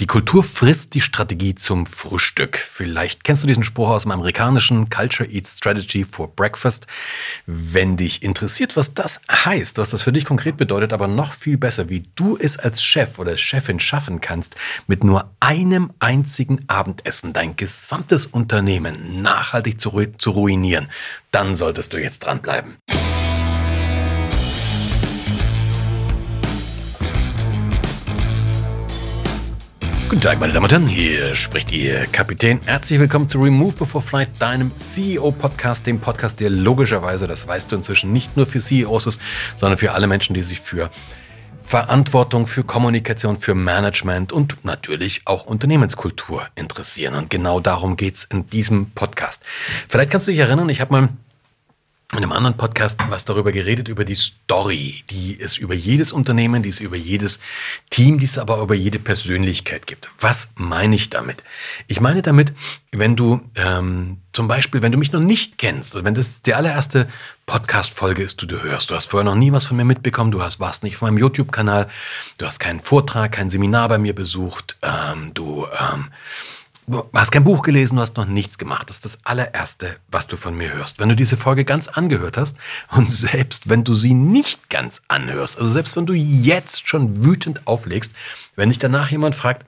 Die Kultur frisst die Strategie zum Frühstück. Vielleicht kennst du diesen Spruch aus dem amerikanischen Culture Eats Strategy for Breakfast. Wenn dich interessiert, was das heißt, was das für dich konkret bedeutet, aber noch viel besser, wie du es als Chef oder Chefin schaffen kannst, mit nur einem einzigen Abendessen dein gesamtes Unternehmen nachhaltig zu, zu ruinieren, dann solltest du jetzt dranbleiben. Guten Tag, meine Damen und Herren, hier spricht Ihr Kapitän. Herzlich willkommen zu Remove Before Flight, deinem CEO-Podcast, dem Podcast, der logischerweise, das weißt du inzwischen, nicht nur für CEOs ist, sondern für alle Menschen, die sich für Verantwortung, für Kommunikation, für Management und natürlich auch Unternehmenskultur interessieren. Und genau darum geht's in diesem Podcast. Vielleicht kannst du dich erinnern, ich habe mal in einem anderen Podcast was darüber geredet, über die Story, die es über jedes Unternehmen, die es über jedes Team, die es aber über jede Persönlichkeit gibt. Was meine ich damit? Ich meine damit, wenn du ähm, zum Beispiel, wenn du mich noch nicht kennst oder wenn das die allererste Podcast-Folge ist, die du hörst, du hast vorher noch nie was von mir mitbekommen, du hast, warst nicht auf meinem YouTube-Kanal, du hast keinen Vortrag, kein Seminar bei mir besucht, ähm, du ähm, Du hast kein Buch gelesen, du hast noch nichts gemacht. Das ist das allererste, was du von mir hörst. Wenn du diese Folge ganz angehört hast und selbst wenn du sie nicht ganz anhörst, also selbst wenn du jetzt schon wütend auflegst, wenn dich danach jemand fragt,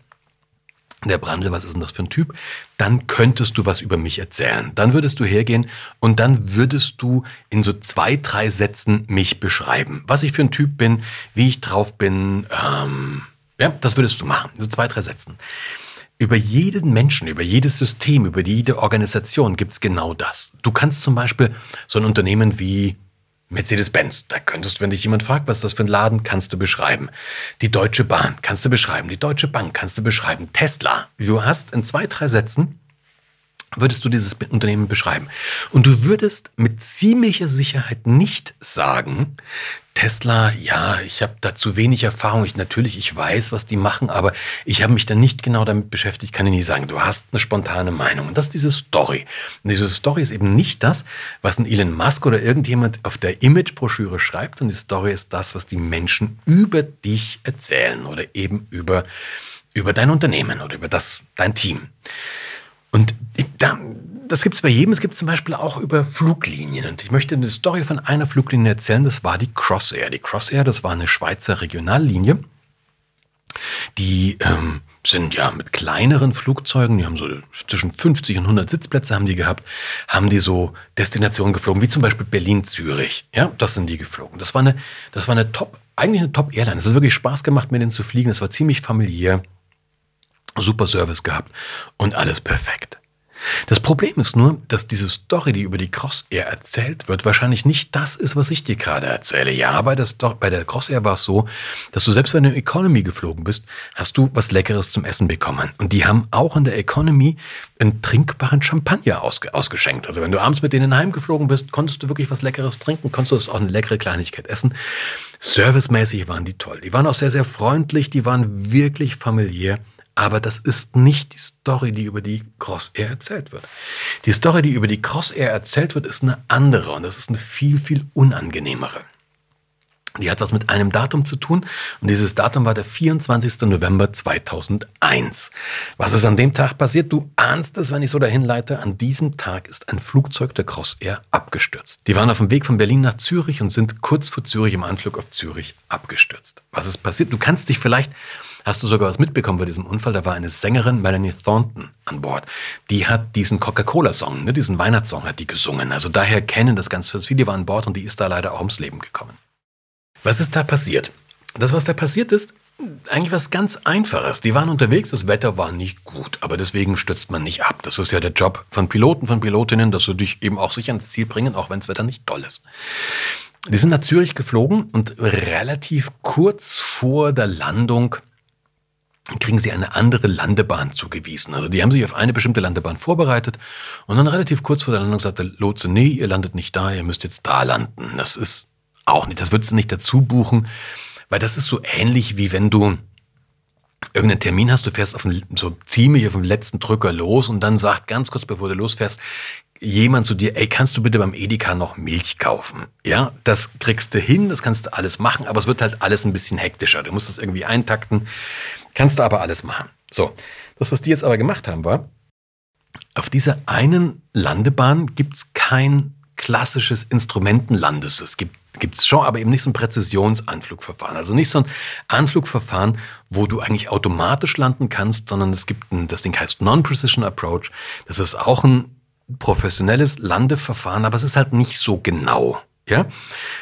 der Brandl, was ist denn das für ein Typ? Dann könntest du was über mich erzählen. Dann würdest du hergehen und dann würdest du in so zwei, drei Sätzen mich beschreiben. Was ich für ein Typ bin, wie ich drauf bin. Ähm, ja, das würdest du machen. So zwei, drei Sätzen. Über jeden Menschen, über jedes System, über jede Organisation gibt's genau das. Du kannst zum Beispiel so ein Unternehmen wie Mercedes-Benz, da könntest, wenn dich jemand fragt, was das für ein Laden, kannst du beschreiben. Die Deutsche Bahn kannst du beschreiben. Die Deutsche Bank kannst du beschreiben. Tesla. Du hast in zwei, drei Sätzen würdest du dieses Unternehmen beschreiben. Und du würdest mit ziemlicher Sicherheit nicht sagen, Tesla, ja, ich habe da zu wenig Erfahrung. Ich natürlich, ich weiß, was die machen, aber ich habe mich da nicht genau damit beschäftigt, kann ich nicht sagen. Du hast eine spontane Meinung. Und das ist diese Story. Und diese Story ist eben nicht das, was ein Elon Musk oder irgendjemand auf der Imagebroschüre schreibt. Und die Story ist das, was die Menschen über dich erzählen oder eben über, über dein Unternehmen oder über das, dein Team. Und da, das gibt es bei jedem. Es gibt zum Beispiel auch über Fluglinien. Und ich möchte eine Story von einer Fluglinie erzählen. Das war die Crossair. Die Crossair, das war eine Schweizer Regionallinie. Die ähm, sind ja mit kleineren Flugzeugen, die haben so zwischen 50 und 100 Sitzplätze haben die gehabt, haben die so Destinationen geflogen, wie zum Beispiel Berlin-Zürich. Ja, das sind die geflogen. Das war eine, das war eine Top, eigentlich eine Top-Airline. Es hat wirklich Spaß gemacht, mit denen zu fliegen. Es war ziemlich familiär super Service gehabt und alles perfekt. Das Problem ist nur, dass diese Story, die über die Crossair erzählt wird, wahrscheinlich nicht das ist, was ich dir gerade erzähle. Ja, bei der, Story, bei der Crossair war es so, dass du selbst wenn du in Economy geflogen bist, hast du was Leckeres zum Essen bekommen. Und die haben auch in der Economy einen trinkbaren Champagner ausge ausgeschenkt. Also wenn du abends mit denen heimgeflogen bist, konntest du wirklich was Leckeres trinken, konntest du auch eine leckere Kleinigkeit essen. Servicemäßig waren die toll. Die waren auch sehr, sehr freundlich, die waren wirklich familiär. Aber das ist nicht die Story, die über die Crossair erzählt wird. Die Story, die über die Crossair erzählt wird, ist eine andere und das ist eine viel, viel unangenehmere. Die hat was mit einem Datum zu tun und dieses Datum war der 24. November 2001. Was ist an dem Tag passiert? Du ahnst es, wenn ich so dahin leite. An diesem Tag ist ein Flugzeug der Crossair abgestürzt. Die waren auf dem Weg von Berlin nach Zürich und sind kurz vor Zürich im Anflug auf Zürich abgestürzt. Was ist passiert? Du kannst dich vielleicht Hast du sogar was mitbekommen bei diesem Unfall? Da war eine Sängerin, Melanie Thornton, an Bord. Die hat diesen Coca-Cola-Song, ne, diesen Weihnachtssong hat die gesungen. Also daher kennen das ganz viele, war an Bord und die ist da leider auch ums Leben gekommen. Was ist da passiert? Das, was da passiert ist, eigentlich was ganz Einfaches. Die waren unterwegs, das Wetter war nicht gut, aber deswegen stürzt man nicht ab. Das ist ja der Job von Piloten, von Pilotinnen, dass sie dich eben auch sicher ans Ziel bringen, auch wenn das Wetter nicht toll ist. Die sind nach Zürich geflogen und relativ kurz vor der Landung kriegen sie eine andere Landebahn zugewiesen. Also die haben sich auf eine bestimmte Landebahn vorbereitet und dann relativ kurz vor der Landung sagt der Lotse, nee, ihr landet nicht da, ihr müsst jetzt da landen. Das ist auch nicht, das würdest du nicht dazu buchen, weil das ist so ähnlich wie wenn du irgendeinen Termin hast, du fährst auf den, so ziemlich auf den letzten Drücker los und dann sagt ganz kurz bevor du losfährst, jemand zu dir, ey, kannst du bitte beim Edeka noch Milch kaufen? Ja, das kriegst du hin, das kannst du alles machen, aber es wird halt alles ein bisschen hektischer. Du musst das irgendwie eintakten. Kannst du aber alles machen. So, das, was die jetzt aber gemacht haben, war, auf dieser einen Landebahn gibt es kein klassisches Instrumentenlandes. Es gibt es schon, aber eben nicht so ein Präzisionsanflugverfahren. Also nicht so ein Anflugverfahren, wo du eigentlich automatisch landen kannst, sondern es gibt ein, das Ding heißt Non-Precision Approach. Das ist auch ein professionelles Landeverfahren, aber es ist halt nicht so genau. Ja?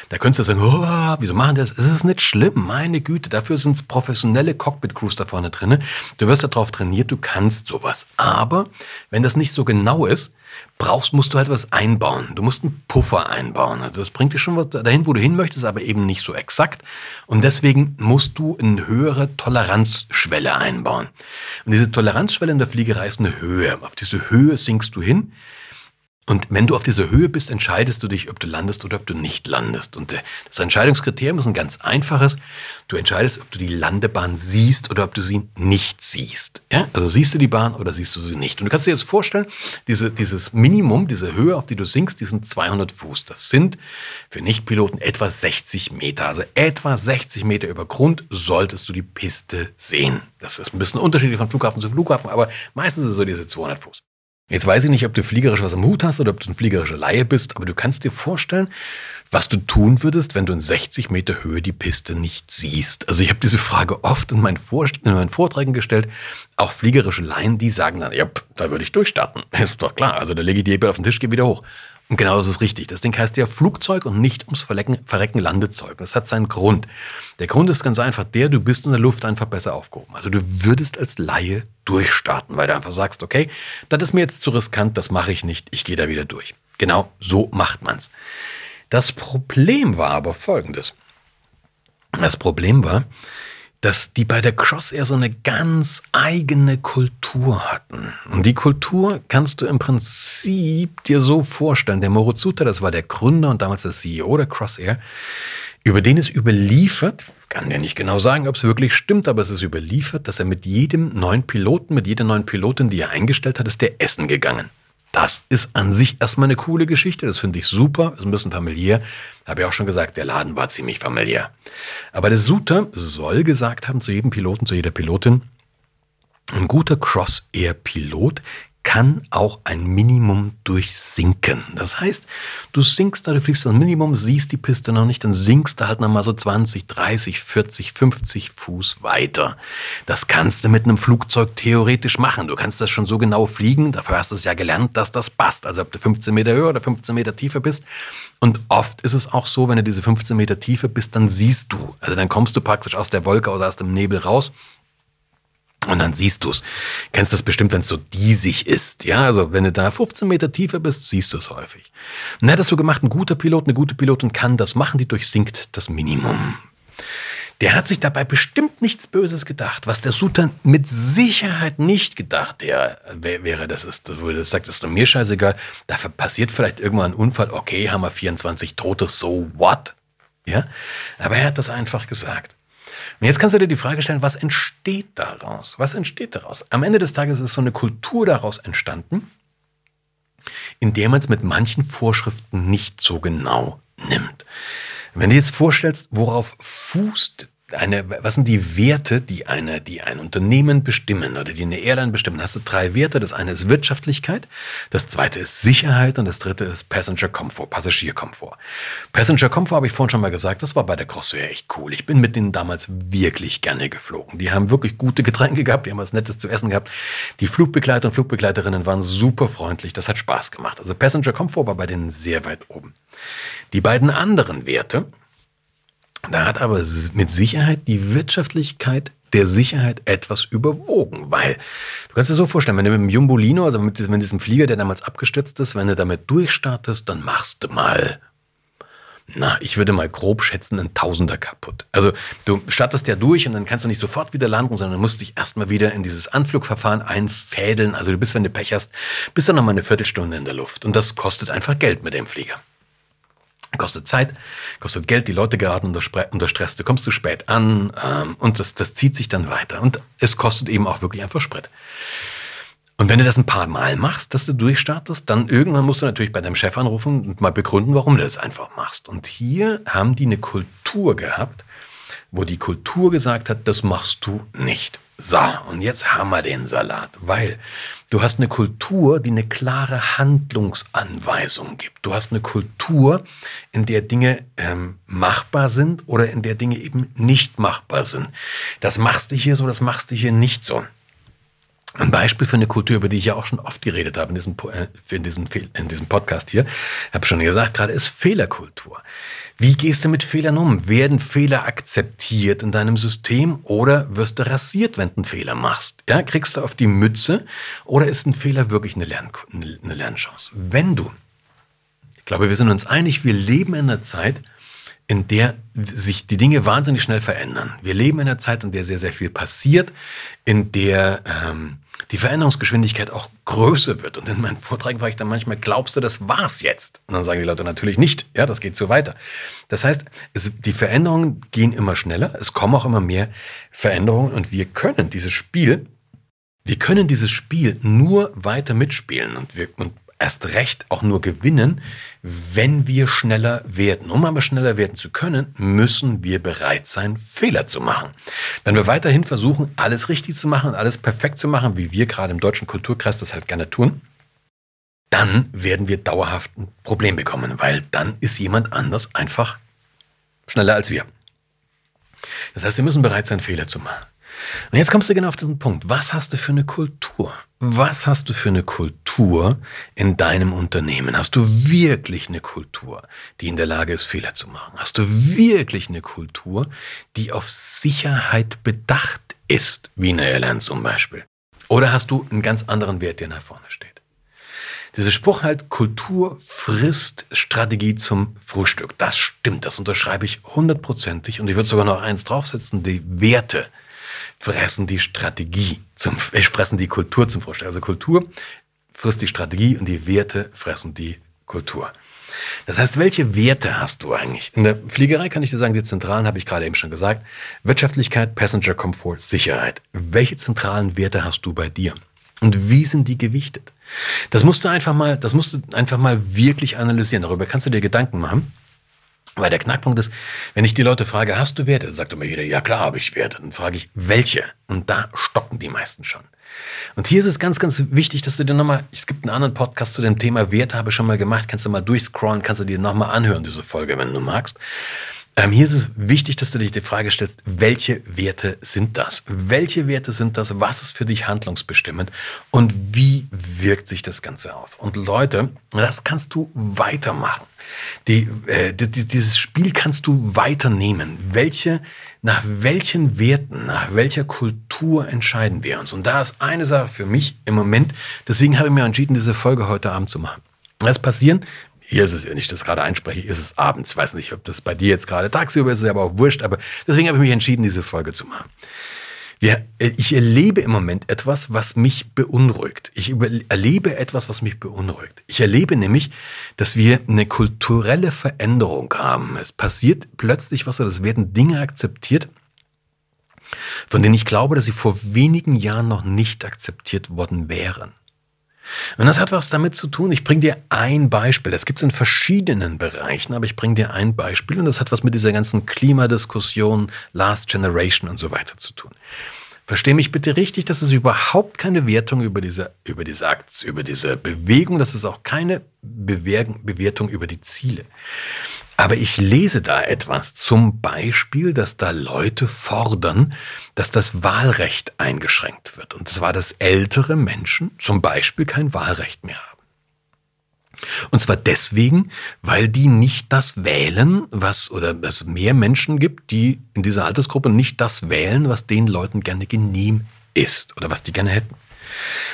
Da könntest du sagen, oh, wieso machen die das? Es ist nicht schlimm, meine Güte. Dafür sind es professionelle Cockpit-Crews da vorne drin. Du wirst darauf trainiert, du kannst sowas. Aber wenn das nicht so genau ist, brauchst, musst du halt was einbauen. Du musst einen Puffer einbauen. Also das bringt dich schon dahin, wo du hin möchtest, aber eben nicht so exakt. Und deswegen musst du eine höhere Toleranzschwelle einbauen. Und diese Toleranzschwelle in der Fliegerei ist eine Höhe. Auf diese Höhe sinkst du hin. Und wenn du auf dieser Höhe bist, entscheidest du dich, ob du landest oder ob du nicht landest. Und äh, das Entscheidungskriterium ist ein ganz einfaches. Du entscheidest, ob du die Landebahn siehst oder ob du sie nicht siehst. Ja? Also siehst du die Bahn oder siehst du sie nicht. Und du kannst dir jetzt vorstellen, diese, dieses Minimum, diese Höhe, auf die du sinkst, die sind 200 Fuß. Das sind für Nichtpiloten etwa 60 Meter. Also etwa 60 Meter über Grund solltest du die Piste sehen. Das ist ein bisschen unterschiedlich von Flughafen zu Flughafen, aber meistens ist es so diese 200 Fuß. Jetzt weiß ich nicht, ob du fliegerisch was am Hut hast oder ob du ein fliegerischer Laie bist, aber du kannst dir vorstellen, was du tun würdest, wenn du in 60 Meter Höhe die Piste nicht siehst. Also ich habe diese Frage oft in meinen, in meinen Vorträgen gestellt. Auch fliegerische Laien, die sagen dann, ja, da würde ich durchstarten. Ist doch klar, also da lege ich die Hebel auf den Tisch, gehe wieder hoch. Und genau das ist richtig. Das Ding heißt ja Flugzeug und nicht ums Verrecken, Verrecken Landezeug. Das hat seinen Grund. Der Grund ist ganz einfach der, du bist in der Luft einfach besser aufgehoben. Also du würdest als Laie durchstarten, weil du einfach sagst, okay, das ist mir jetzt zu riskant, das mache ich nicht, ich gehe da wieder durch. Genau so macht man's. Das Problem war aber folgendes. Das Problem war, dass die bei der Crossair so eine ganz eigene Kultur hatten. Und die Kultur kannst du im Prinzip dir so vorstellen. Der Morozuta, das war der Gründer und damals der CEO der Crossair, über den ist überliefert, kann ja nicht genau sagen, ob es wirklich stimmt, aber es ist überliefert, dass er mit jedem neuen Piloten, mit jeder neuen Pilotin, die er eingestellt hat, ist der essen gegangen. Das ist an sich erstmal eine coole Geschichte. Das finde ich super. Ist ein bisschen familiär. Habe ich auch schon gesagt, der Laden war ziemlich familiär. Aber der Suter soll gesagt haben zu jedem Piloten, zu jeder Pilotin, ein guter Cross-Air-Pilot kann auch ein Minimum durchsinken. Das heißt, du sinkst da, du fliegst das Minimum, siehst die Piste noch nicht, dann sinkst du halt nochmal so 20, 30, 40, 50 Fuß weiter. Das kannst du mit einem Flugzeug theoretisch machen. Du kannst das schon so genau fliegen, dafür hast du es ja gelernt, dass das passt. Also ob du 15 Meter höher oder 15 Meter tiefer bist. Und oft ist es auch so, wenn du diese 15 Meter tiefer bist, dann siehst du. Also dann kommst du praktisch aus der Wolke oder aus dem Nebel raus und dann siehst du es. Kennst das bestimmt, wenn es so diesig ist. Ja, also wenn du da 15 Meter tiefer bist, siehst du es häufig. Und er hat das so gemacht, ein guter Pilot, eine gute Pilotin kann das machen, die durchsinkt das Minimum. Der hat sich dabei bestimmt nichts Böses gedacht. Was der Sultan mit Sicherheit nicht gedacht der, wäre, das ist, wo er sagt, das ist mir scheißegal. Da passiert vielleicht irgendwann ein Unfall. Okay, haben wir 24 Tote, so what? Ja, aber er hat das einfach gesagt. Und jetzt kannst du dir die Frage stellen, was entsteht daraus? Was entsteht daraus? Am Ende des Tages ist so eine Kultur daraus entstanden, in der man es mit manchen Vorschriften nicht so genau nimmt. Wenn du jetzt vorstellst, worauf fußt eine, was sind die Werte, die eine, die ein Unternehmen bestimmen oder die eine Airline bestimmen? Hast du drei Werte. Das eine ist Wirtschaftlichkeit, das zweite ist Sicherheit und das dritte ist Passenger Comfort, Passagierkomfort. Passenger Comfort habe ich vorhin schon mal gesagt, das war bei der Crossair echt cool. Ich bin mit denen damals wirklich gerne geflogen. Die haben wirklich gute Getränke gehabt, die haben was Nettes zu essen gehabt. Die Flugbegleiter und Flugbegleiterinnen waren super freundlich, das hat Spaß gemacht. Also Passenger Comfort war bei denen sehr weit oben. Die beiden anderen Werte, da hat aber mit Sicherheit die Wirtschaftlichkeit der Sicherheit etwas überwogen, weil du kannst dir so vorstellen, wenn du mit dem Jumbolino, also mit diesem, mit diesem Flieger, der damals abgestürzt ist, wenn du damit durchstartest, dann machst du mal, na, ich würde mal grob schätzen, ein Tausender kaputt. Also du startest ja durch und dann kannst du nicht sofort wieder landen, sondern musst dich erstmal wieder in dieses Anflugverfahren einfädeln. Also du bist, wenn du Pech hast, bist dann nochmal eine Viertelstunde in der Luft und das kostet einfach Geld mit dem Flieger. Kostet Zeit, kostet Geld, die Leute geraten unter, unter Stress, du kommst zu spät an ähm, und das, das zieht sich dann weiter. Und es kostet eben auch wirklich einfach Sprit. Und wenn du das ein paar Mal machst, dass du durchstartest, dann irgendwann musst du natürlich bei deinem Chef anrufen und mal begründen, warum du das einfach machst. Und hier haben die eine Kultur gehabt, wo die Kultur gesagt hat, das machst du nicht. So, und jetzt haben wir den Salat, weil du hast eine Kultur, die eine klare Handlungsanweisung gibt. Du hast eine Kultur, in der Dinge ähm, machbar sind oder in der Dinge eben nicht machbar sind. Das machst du hier so, das machst du hier nicht so. Ein Beispiel für eine Kultur, über die ich ja auch schon oft geredet habe in diesem, äh, in diesem, in diesem Podcast hier, habe schon gesagt, gerade ist Fehlerkultur. Wie gehst du mit Fehlern um? Werden Fehler akzeptiert in deinem System oder wirst du rasiert, wenn du einen Fehler machst? Ja, kriegst du auf die Mütze oder ist ein Fehler wirklich eine, Lern eine Lernchance? Wenn du, ich glaube, wir sind uns einig, wir leben in einer Zeit, in der sich die Dinge wahnsinnig schnell verändern. Wir leben in einer Zeit, in der sehr, sehr viel passiert, in der ähm, die Veränderungsgeschwindigkeit auch größer wird. Und in meinen Vorträgen war ich dann manchmal, glaubst du, das war's jetzt? Und dann sagen die Leute natürlich nicht. Ja, das geht so weiter. Das heißt, es, die Veränderungen gehen immer schneller. Es kommen auch immer mehr Veränderungen und wir können dieses Spiel, wir können dieses Spiel nur weiter mitspielen und, wir, und erst recht auch nur gewinnen, wenn wir schneller werden. Um aber schneller werden zu können, müssen wir bereit sein, Fehler zu machen. Wenn wir weiterhin versuchen, alles richtig zu machen, alles perfekt zu machen, wie wir gerade im deutschen Kulturkreis das halt gerne tun, dann werden wir dauerhaft ein Problem bekommen, weil dann ist jemand anders einfach schneller als wir. Das heißt, wir müssen bereit sein, Fehler zu machen. Und jetzt kommst du genau auf diesen Punkt. Was hast du für eine Kultur? Was hast du für eine Kultur in deinem Unternehmen? Hast du wirklich eine Kultur, die in der Lage ist, Fehler zu machen? Hast du wirklich eine Kultur, die auf Sicherheit bedacht ist, wie eine Airline zum Beispiel? Oder hast du einen ganz anderen Wert, der nach vorne steht? Dieser Spruch halt, Kultur frisst Strategie zum Frühstück. Das stimmt, das unterschreibe ich hundertprozentig und ich würde sogar noch eins draufsetzen, die Werte fressen die Strategie zum, äh, fressen die Kultur zum Frühstück. Also Kultur frisst die Strategie und die Werte fressen die Kultur. Das heißt, welche Werte hast du eigentlich? In der Fliegerei kann ich dir sagen, die zentralen habe ich gerade eben schon gesagt. Wirtschaftlichkeit, Passenger Comfort, Sicherheit. Welche zentralen Werte hast du bei dir? Und wie sind die gewichtet? Das musst du einfach mal, das musst du einfach mal wirklich analysieren. Darüber kannst du dir Gedanken machen. Weil der Knackpunkt ist, wenn ich die Leute frage, hast du Werte? Sagt immer jeder, ja klar habe ich Werte. Dann frage ich, welche? Und da stocken die meisten schon. Und hier ist es ganz, ganz wichtig, dass du dir nochmal, es gibt einen anderen Podcast zu dem Thema Werte, habe ich schon mal gemacht, kannst du mal durchscrollen, kannst du dir nochmal anhören, diese Folge, wenn du magst. Ähm, hier ist es wichtig, dass du dich die Frage stellst, welche Werte sind das? Welche Werte sind das? Was ist für dich handlungsbestimmend? Und wie wirkt sich das Ganze auf? Und Leute, das kannst du weitermachen. Die, äh, die, dieses Spiel kannst du weiternehmen. Welche, nach welchen Werten, nach welcher Kultur entscheiden wir uns? Und da ist eine Sache für mich im Moment, deswegen habe ich mir entschieden, diese Folge heute Abend zu machen. Es passieren hier ist es, wenn ich das gerade einspreche, ist es abends. Ich weiß nicht, ob das bei dir jetzt gerade tagsüber ist, ist aber auch wurscht. Aber deswegen habe ich mich entschieden, diese Folge zu machen. Wir, äh, ich erlebe im Moment etwas, was mich beunruhigt. Ich erlebe etwas, was mich beunruhigt. Ich erlebe nämlich, dass wir eine kulturelle Veränderung haben. Es passiert plötzlich was, oder es werden Dinge akzeptiert, von denen ich glaube, dass sie vor wenigen Jahren noch nicht akzeptiert worden wären. Und das hat was damit zu tun. Ich bringe dir ein Beispiel. Das gibt es in verschiedenen Bereichen, aber ich bringe dir ein Beispiel und das hat was mit dieser ganzen Klimadiskussion, Last Generation und so weiter zu tun. Verstehe mich bitte richtig, das ist überhaupt keine Wertung über diese, über diese Akts, über diese Bewegung, das ist auch keine Bewertung über die Ziele. Aber ich lese da etwas, zum Beispiel, dass da Leute fordern, dass das Wahlrecht eingeschränkt wird. Und das war, dass ältere Menschen zum Beispiel kein Wahlrecht mehr haben. Und zwar deswegen, weil die nicht das wählen, was, oder es mehr Menschen gibt, die in dieser Altersgruppe nicht das wählen, was den Leuten gerne genehm ist oder was die gerne hätten.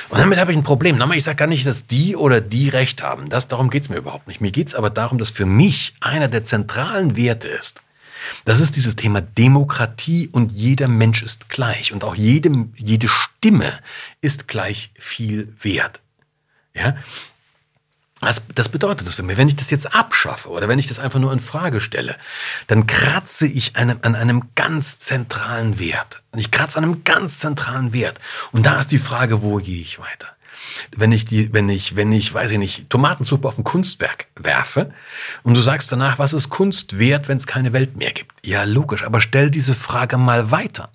Und damit habe ich ein Problem. Ich sage gar nicht, dass die oder die Recht haben. Das, darum geht es mir überhaupt nicht. Mir geht es aber darum, dass für mich einer der zentralen Werte ist. Das ist dieses Thema Demokratie und jeder Mensch ist gleich und auch jede, jede Stimme ist gleich viel wert. Ja? Das, das bedeutet das für mich, wenn ich das jetzt abschaffe oder wenn ich das einfach nur in Frage stelle, dann kratze ich einem, an einem ganz zentralen Wert. Ich kratze an einem ganz zentralen Wert. Und da ist die Frage, wo gehe ich weiter? Wenn ich die, wenn ich, wenn ich, weiß ich nicht, Tomatensuppe auf ein Kunstwerk werfe und du sagst danach, was ist Kunst wert, wenn es keine Welt mehr gibt? Ja, logisch, aber stell diese Frage mal weiter.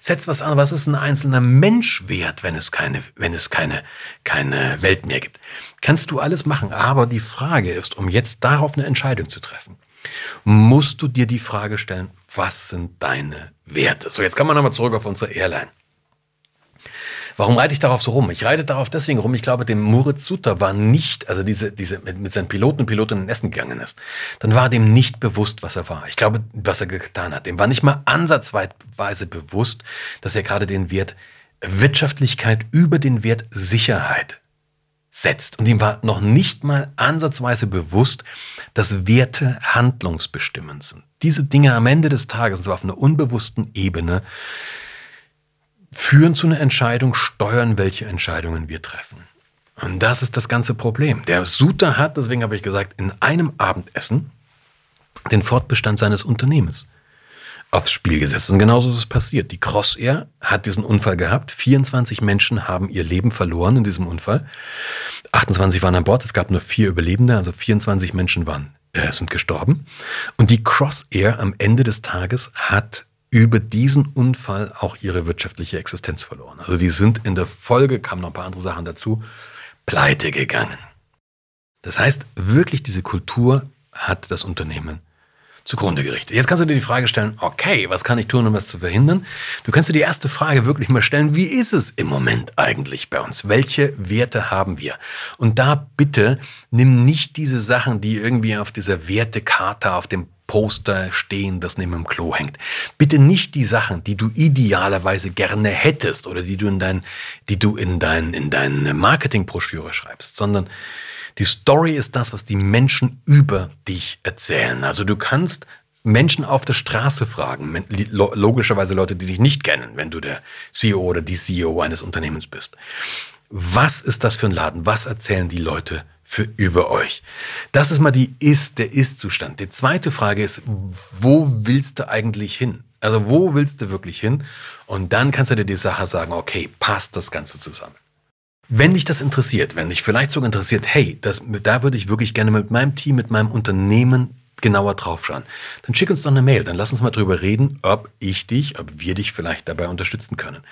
Setz was an, was ist ein einzelner Mensch wert, wenn es keine, wenn es keine, keine Welt mehr gibt. Kannst du alles machen. Aber die Frage ist, um jetzt darauf eine Entscheidung zu treffen, musst du dir die Frage stellen, was sind deine Werte? So, jetzt kann man nochmal zurück auf unsere Airline. Warum reite ich darauf so rum? Ich reite darauf deswegen rum. Ich glaube, dem Moritz Suter war nicht, also diese, diese mit, mit seinen Piloten und Pilotinnen essen gegangen ist, dann war dem nicht bewusst, was er war. Ich glaube, was er getan hat. Dem war nicht mal ansatzweise bewusst, dass er gerade den Wert Wirtschaftlichkeit über den Wert Sicherheit setzt. Und ihm war noch nicht mal ansatzweise bewusst, dass Werte handlungsbestimmend sind. Diese Dinge am Ende des Tages, und zwar auf einer unbewussten Ebene, führen zu einer Entscheidung, steuern, welche Entscheidungen wir treffen. Und das ist das ganze Problem. Der Suter hat, deswegen habe ich gesagt, in einem Abendessen den Fortbestand seines Unternehmens aufs Spiel gesetzt. Und genauso ist es passiert. Die Crossair hat diesen Unfall gehabt. 24 Menschen haben ihr Leben verloren in diesem Unfall. 28 waren an Bord. Es gab nur vier Überlebende, also 24 Menschen waren, äh, sind gestorben. Und die Crossair am Ende des Tages hat über diesen Unfall auch ihre wirtschaftliche Existenz verloren. Also die sind in der Folge, kamen noch ein paar andere Sachen dazu, pleite gegangen. Das heißt, wirklich diese Kultur hat das Unternehmen zugrunde gerichtet. Jetzt kannst du dir die Frage stellen, okay, was kann ich tun, um das zu verhindern? Du kannst dir die erste Frage wirklich mal stellen, wie ist es im Moment eigentlich bei uns? Welche Werte haben wir? Und da bitte nimm nicht diese Sachen, die irgendwie auf dieser Wertekarte auf dem Poster stehen, das neben dem Klo hängt. Bitte nicht die Sachen, die du idealerweise gerne hättest oder die du in dein, die du in dein, in deine Marketingbroschüre schreibst, sondern die Story ist das, was die Menschen über dich erzählen. Also du kannst Menschen auf der Straße fragen, logischerweise Leute, die dich nicht kennen, wenn du der CEO oder die CEO eines Unternehmens bist. Was ist das für ein Laden? Was erzählen die Leute für über euch. Das ist mal die Ist, der Ist-Zustand. Die zweite Frage ist, wo willst du eigentlich hin? Also wo willst du wirklich hin? Und dann kannst du dir die Sache sagen, okay, passt das Ganze zusammen. Wenn dich das interessiert, wenn dich vielleicht sogar interessiert, hey, das, da würde ich wirklich gerne mit meinem Team, mit meinem Unternehmen genauer draufschauen, dann schick uns doch eine Mail, dann lass uns mal drüber reden, ob ich dich, ob wir dich vielleicht dabei unterstützen können.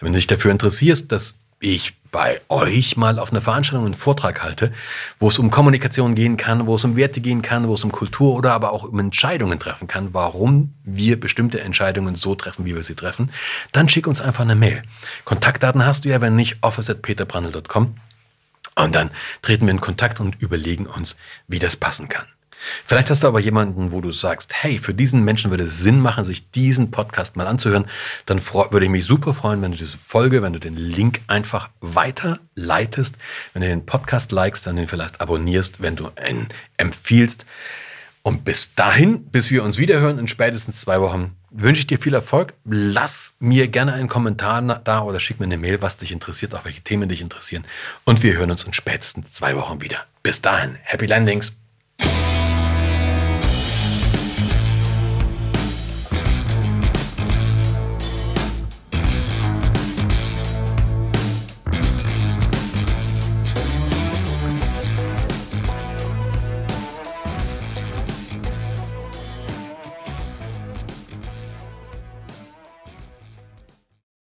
Wenn du dich dafür interessierst, dass ich bei euch mal auf einer Veranstaltung einen Vortrag halte, wo es um Kommunikation gehen kann, wo es um Werte gehen kann, wo es um Kultur oder aber auch um Entscheidungen treffen kann, warum wir bestimmte Entscheidungen so treffen, wie wir sie treffen, dann schick uns einfach eine Mail. Kontaktdaten hast du ja, wenn nicht, office.peterbrandl.com und dann treten wir in Kontakt und überlegen uns, wie das passen kann. Vielleicht hast du aber jemanden, wo du sagst, hey, für diesen Menschen würde es Sinn machen, sich diesen Podcast mal anzuhören. Dann würde ich mich super freuen, wenn du diese Folge, wenn du den Link einfach weiterleitest, wenn du den Podcast likest, dann den vielleicht abonnierst, wenn du ihn empfiehlst. Und bis dahin, bis wir uns wiederhören in spätestens zwei Wochen, wünsche ich dir viel Erfolg. Lass mir gerne einen Kommentar da oder schick mir eine Mail, was dich interessiert, auch welche Themen dich interessieren. Und wir hören uns in spätestens zwei Wochen wieder. Bis dahin, Happy Landings.